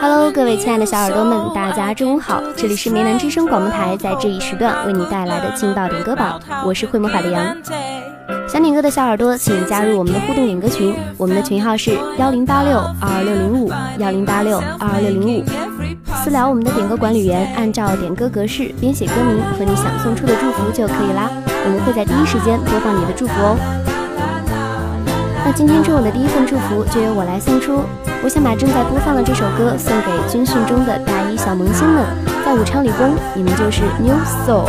Hello，各位亲爱的小耳朵们，大家中午好！这里是梅南之声广播台，在这一时段为你带来的劲爆点歌榜，我是会魔法的羊。想点歌的小耳朵，请加入我们的互动点歌群，我们的群号是幺零八六二二六零五幺零八六二二六零五。私聊我们的点歌管理员，按照点歌格式编写歌名和你想送出的祝福就可以啦，我们会在第一时间播放你的祝福哦。那今天中午的第一份祝福就由我来送出。我想把正在播放的这首歌送给军训中的大一小萌新们，在武昌理工，你们就是 New Soul。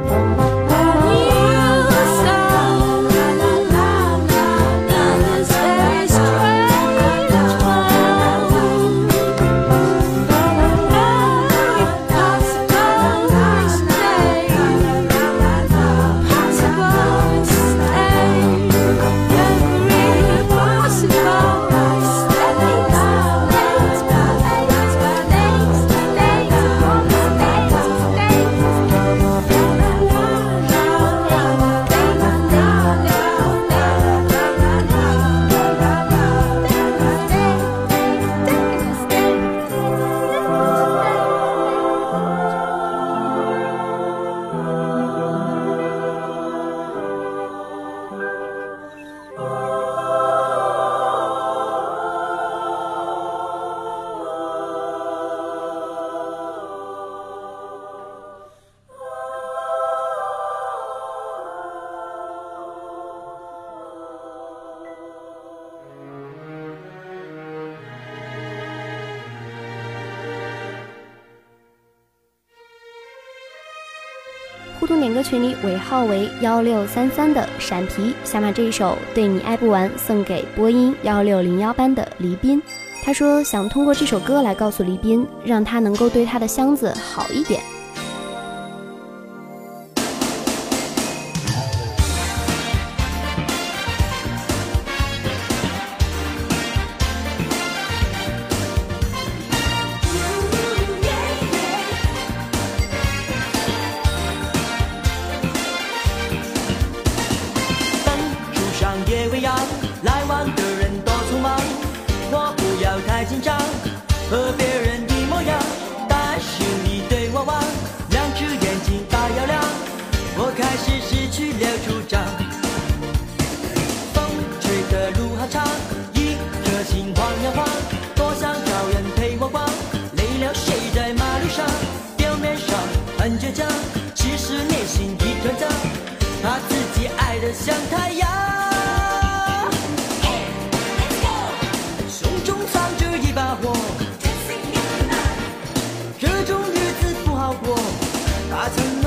重点歌群里尾号为幺六三三的闪皮想把这一首对你爱不完送给播音幺六零幺班的黎斌，他说想通过这首歌来告诉黎斌，让他能够对他的箱子好一点。把承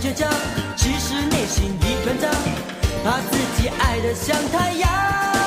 倔强，其实内心一团糟，把自己爱得像太阳。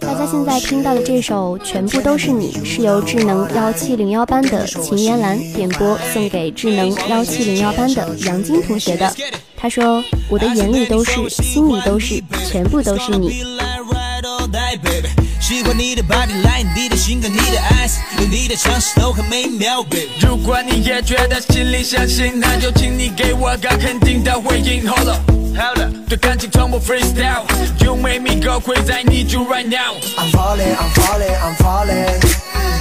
大家现在听到的这首《全部都是你》，是由智能幺七零幺班的秦妍兰点播送给智能幺七零幺班的杨晶同学的。他说：“我的眼里都是，心里都是，全部都是你。”喜欢你的 body line，你的性格，你的 eyes，有你的尝试都很美妙，baby。如果你也觉得心里相信，那就请你给我个肯定的回应。Hold up。对感情从不 freestyle，You make me go crazy, I need you right now。 I'm falling, I'm falling, I'm falling.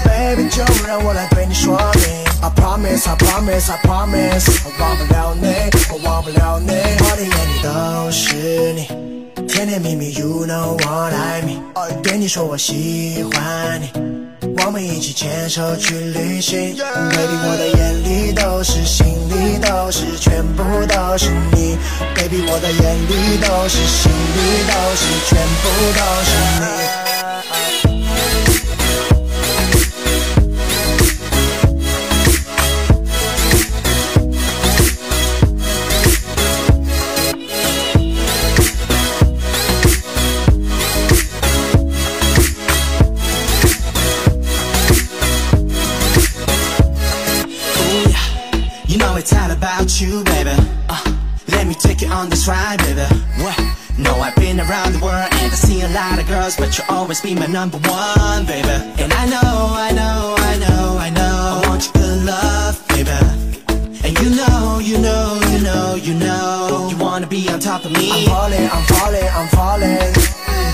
Baby，就让我来对你说明。I promise, I promise, I promise，我忘不了你，我忘不了你。我的眼里都是你，甜甜蜜蜜，You know what I mean。对你说我喜欢你， 我们一起牵手去旅行。Baby，我的眼里都是，心里都是，全部都是你。Baby，我的眼里都是，心里都是，全部都是你。always be my number one, baby. And I know, I know, I know, I know. I want your good love, baby. And you know, you know, you know, you know, you wanna be on top of me. I'm falling, I'm falling, I'm falling.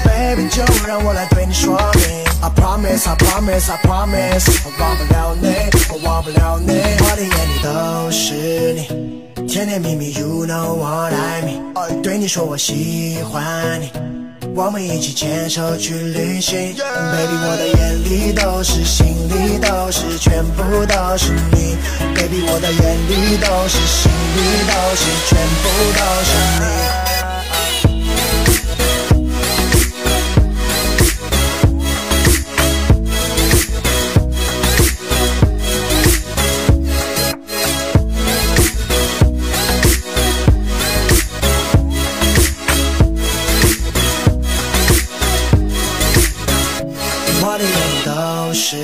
Baby，就让我来对你说明。I promise, I promise, I promise，我忘不了你，我忘不了你，我的眼里都是你，甜甜蜜蜜，You know what I mean。对你说我喜欢你， 我们一起牵手去旅行。Baby，我的眼里都是，心里都是，全部都是你。Baby，我的眼里都是，心里都是，全部都是你。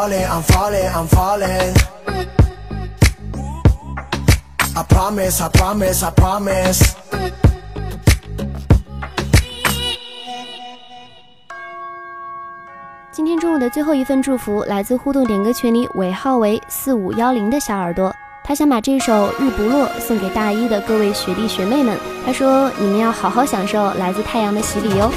Falling, I'm falling, I'm falling. I promise, I promise, I promise. 今天中午的最后一份祝福来自互动点歌群里尾号为四五幺零的小耳朵，他想把这首《日不落》送给大一的各位学弟学妹们。他说：“你们要好好享受来自太阳的洗礼哟。”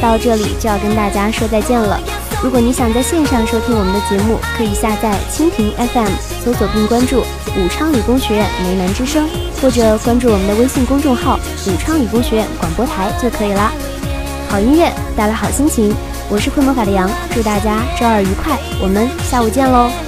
到这里就要跟大家说再见了。如果你想在线上收听我们的节目，可以下载蜻蜓 FM，搜索并关注武昌理工学院梅南之声，或者关注我们的微信公众号武昌理工学院广播台就可以啦。好音乐带来好心情，我是会魔法的羊，祝大家周二愉快，我们下午见喽。